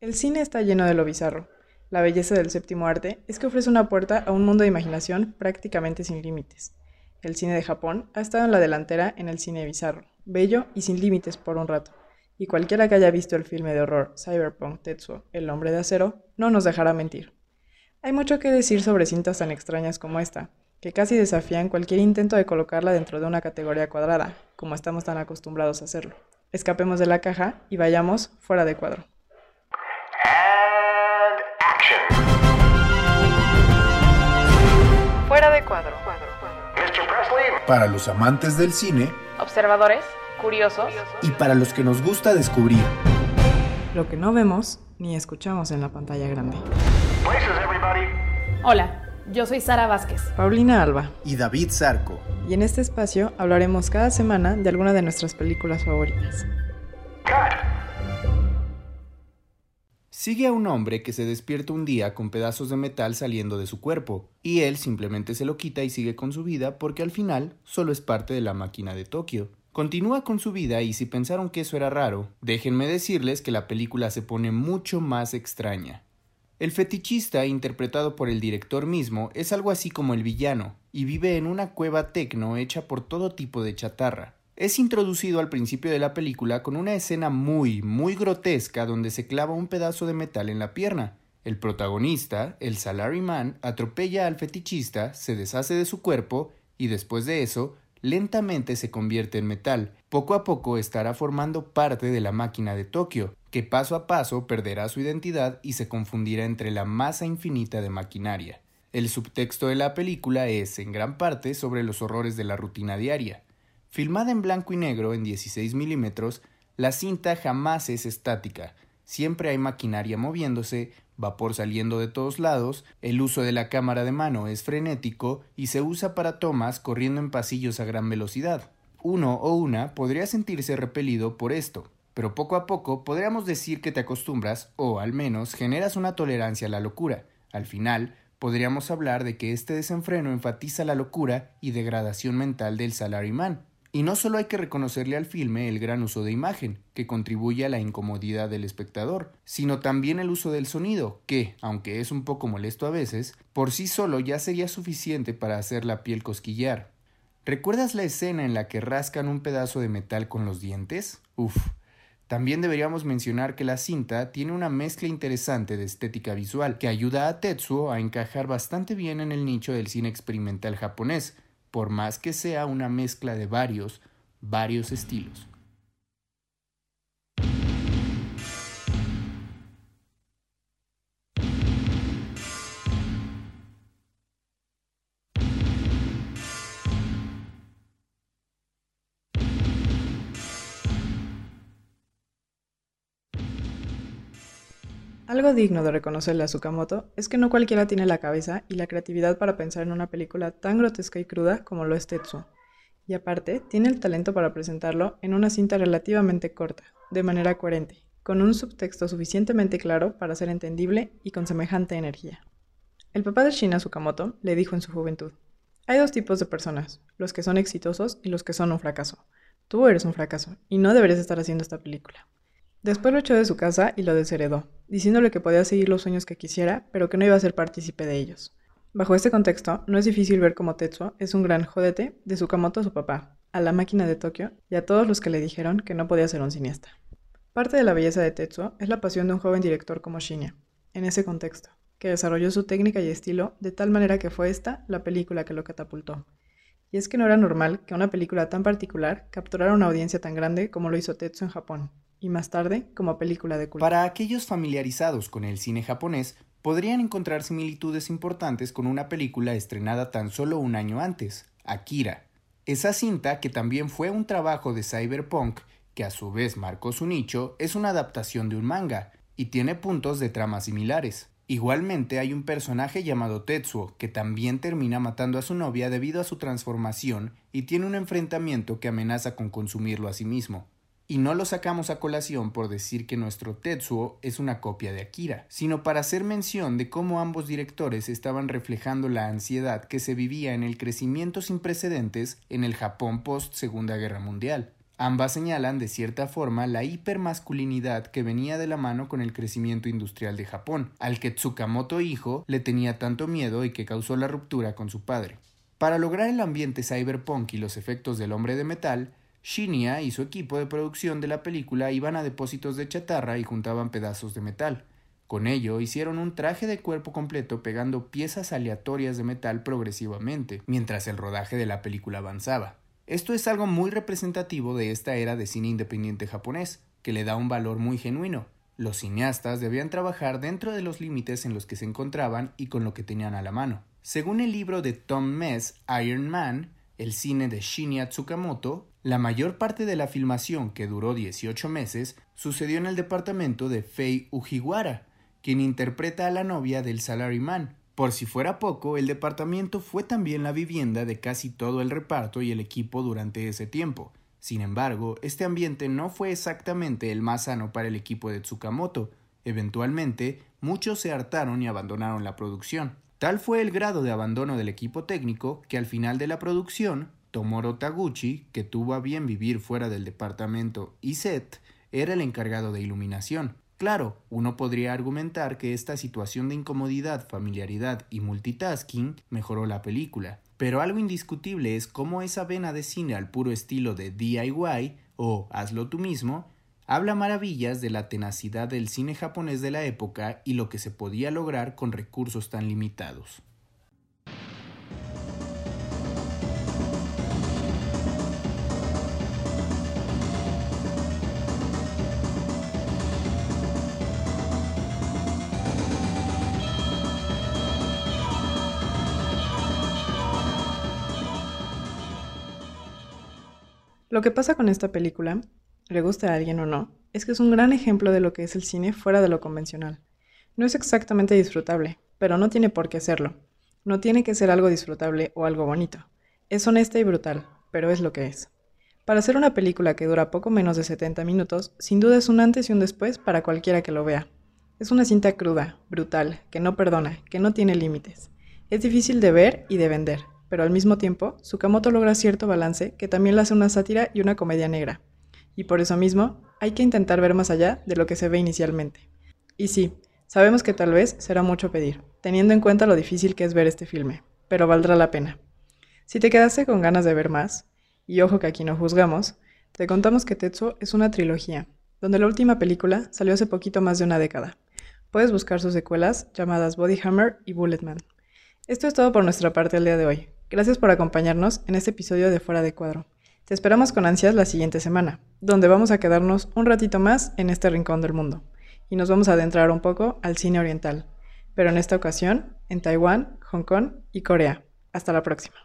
El cine está lleno de lo bizarro. La belleza del séptimo arte es que ofrece una puerta a un mundo de imaginación prácticamente sin límites. El cine de Japón ha estado en la delantera en el cine bizarro, bello y sin límites por un rato. Y cualquiera que haya visto el filme de horror Cyberpunk Tetsuo, El hombre de acero, no nos dejará mentir. Hay mucho que decir sobre cintas tan extrañas como esta, que casi desafían cualquier intento de colocarla dentro de una categoría cuadrada, como estamos tan acostumbrados a hacerlo. Escapemos de la caja y vayamos fuera de cuadro. Cuadro. Para los amantes del cine, observadores, curiosos y para los que nos gusta descubrir lo que no vemos ni escuchamos en la pantalla grande. Hola, yo soy Sara Vázquez, Paulina Alba y David Zarco. Y en este espacio hablaremos cada semana de alguna de nuestras películas favoritas. Sigue a un hombre que se despierta un día con pedazos de metal saliendo de su cuerpo, y él simplemente se lo quita y sigue con su vida porque al final solo es parte de la máquina de Tokio. Continúa con su vida y si pensaron que eso era raro, déjenme decirles que la película se pone mucho más extraña. El fetichista, interpretado por el director mismo, es algo así como el villano, y vive en una cueva tecno hecha por todo tipo de chatarra. Es introducido al principio de la película con una escena muy, muy grotesca donde se clava un pedazo de metal en la pierna. El protagonista, el salaryman, atropella al fetichista, se deshace de su cuerpo y después de eso lentamente se convierte en metal. Poco a poco estará formando parte de la máquina de Tokio, que paso a paso perderá su identidad y se confundirá entre la masa infinita de maquinaria. El subtexto de la película es, en gran parte, sobre los horrores de la rutina diaria. Filmada en blanco y negro en 16 milímetros, la cinta jamás es estática, siempre hay maquinaria moviéndose, vapor saliendo de todos lados, el uso de la cámara de mano es frenético y se usa para tomas corriendo en pasillos a gran velocidad. Uno o una podría sentirse repelido por esto, pero poco a poco podríamos decir que te acostumbras o al menos generas una tolerancia a la locura. Al final, podríamos hablar de que este desenfreno enfatiza la locura y degradación mental del salaryman. Y no solo hay que reconocerle al filme el gran uso de imagen, que contribuye a la incomodidad del espectador, sino también el uso del sonido, que, aunque es un poco molesto a veces, por sí solo ya sería suficiente para hacer la piel cosquillar. ¿Recuerdas la escena en la que rascan un pedazo de metal con los dientes? Uf. También deberíamos mencionar que la cinta tiene una mezcla interesante de estética visual que ayuda a Tetsuo a encajar bastante bien en el nicho del cine experimental japonés, por más que sea una mezcla de varios, varios estilos. Algo digno de reconocerle a Tsukamoto es que no cualquiera tiene la cabeza y la creatividad para pensar en una película tan grotesca y cruda como lo es Tetsuo. Y aparte, tiene el talento para presentarlo en una cinta relativamente corta, de manera coherente, con un subtexto suficientemente claro para ser entendible y con semejante energía. El papá de Shina Tsukamoto le dijo en su juventud, hay dos tipos de personas, los que son exitosos y los que son un fracaso. Tú eres un fracaso y no deberías estar haciendo esta película. Después lo echó de su casa y lo desheredó, diciéndole que podía seguir los sueños que quisiera, pero que no iba a ser partícipe de ellos. Bajo este contexto, no es difícil ver cómo Tetsuo es un gran jodete de Tsukamoto a su papá, a la máquina de Tokio y a todos los que le dijeron que no podía ser un cineasta. Parte de la belleza de Tetsuo es la pasión de un joven director como Shinya, en ese contexto, que desarrolló su técnica y estilo de tal manera que fue esta la película que lo catapultó. Y es que no era normal que una película tan particular capturara una audiencia tan grande como lo hizo Tetsuo en Japón, y más tarde como película de culto. Para aquellos familiarizados con el cine japonés, podrían encontrar similitudes importantes con una película estrenada tan solo un año antes, Akira. Esa cinta, que también fue un trabajo de cyberpunk, que a su vez marcó su nicho, es una adaptación de un manga, y tiene puntos de trama similares. Igualmente hay un personaje llamado Tetsuo, que también termina matando a su novia debido a su transformación y tiene un enfrentamiento que amenaza con consumirlo a sí mismo. Y no lo sacamos a colación por decir que nuestro Tetsuo es una copia de Akira, sino para hacer mención de cómo ambos directores estaban reflejando la ansiedad que se vivía en el crecimiento sin precedentes en el Japón post Segunda Guerra Mundial. Ambas señalan de cierta forma la hipermasculinidad que venía de la mano con el crecimiento industrial de Japón, al que Tsukamoto hijo le tenía tanto miedo y que causó la ruptura con su padre. Para lograr el ambiente cyberpunk y los efectos del hombre de metal, Shinya y su equipo de producción de la película iban a depósitos de chatarra y juntaban pedazos de metal. Con ello hicieron un traje de cuerpo completo pegando piezas aleatorias de metal progresivamente, mientras el rodaje de la película avanzaba. Esto es algo muy representativo de esta era de cine independiente japonés, que le da un valor muy genuino. Los cineastas debían trabajar dentro de los límites en los que se encontraban y con lo que tenían a la mano. Según el libro de Tom Mess, Iron Man, el cine de Shinya Tsukamoto, la mayor parte de la filmación, que duró 18 meses, sucedió en el departamento de Fei Ujiwara, quien interpreta a la novia del Salaryman, por si fuera poco, el departamento fue también la vivienda de casi todo el reparto y el equipo durante ese tiempo. Sin embargo, este ambiente no fue exactamente el más sano para el equipo de Tsukamoto. Eventualmente, muchos se hartaron y abandonaron la producción. Tal fue el grado de abandono del equipo técnico que al final de la producción, Tomoro Taguchi, que tuvo a bien vivir fuera del departamento y set, era el encargado de iluminación. Claro, uno podría argumentar que esta situación de incomodidad, familiaridad y multitasking mejoró la película, pero algo indiscutible es cómo esa vena de cine al puro estilo de DIY o hazlo tú mismo habla maravillas de la tenacidad del cine japonés de la época y lo que se podía lograr con recursos tan limitados. Lo que pasa con esta película, le guste a alguien o no, es que es un gran ejemplo de lo que es el cine fuera de lo convencional. No es exactamente disfrutable, pero no tiene por qué serlo. No tiene que ser algo disfrutable o algo bonito. Es honesta y brutal, pero es lo que es. Para hacer una película que dura poco menos de 70 minutos, sin duda es un antes y un después para cualquiera que lo vea. Es una cinta cruda, brutal, que no perdona, que no tiene límites. Es difícil de ver y de vender, pero al mismo tiempo, Sukamoto logra cierto balance que también le hace una sátira y una comedia negra. Y por eso mismo, hay que intentar ver más allá de lo que se ve inicialmente. Y sí, sabemos que tal vez será mucho pedir, teniendo en cuenta lo difícil que es ver este filme, pero valdrá la pena. Si te quedaste con ganas de ver más, y ojo que aquí no juzgamos, te contamos que Tetsuo es una trilogía, donde la última película salió hace poquito más de una década. Puedes buscar sus secuelas llamadas Body Hammer y Bulletman. Esto es todo por nuestra parte el día de hoy. Gracias por acompañarnos en este episodio de Fuera de Cuadro. Te esperamos con ansias la siguiente semana, donde vamos a quedarnos un ratito más en este rincón del mundo y nos vamos a adentrar un poco al cine oriental, pero en esta ocasión en Taiwán, Hong Kong y Corea. Hasta la próxima.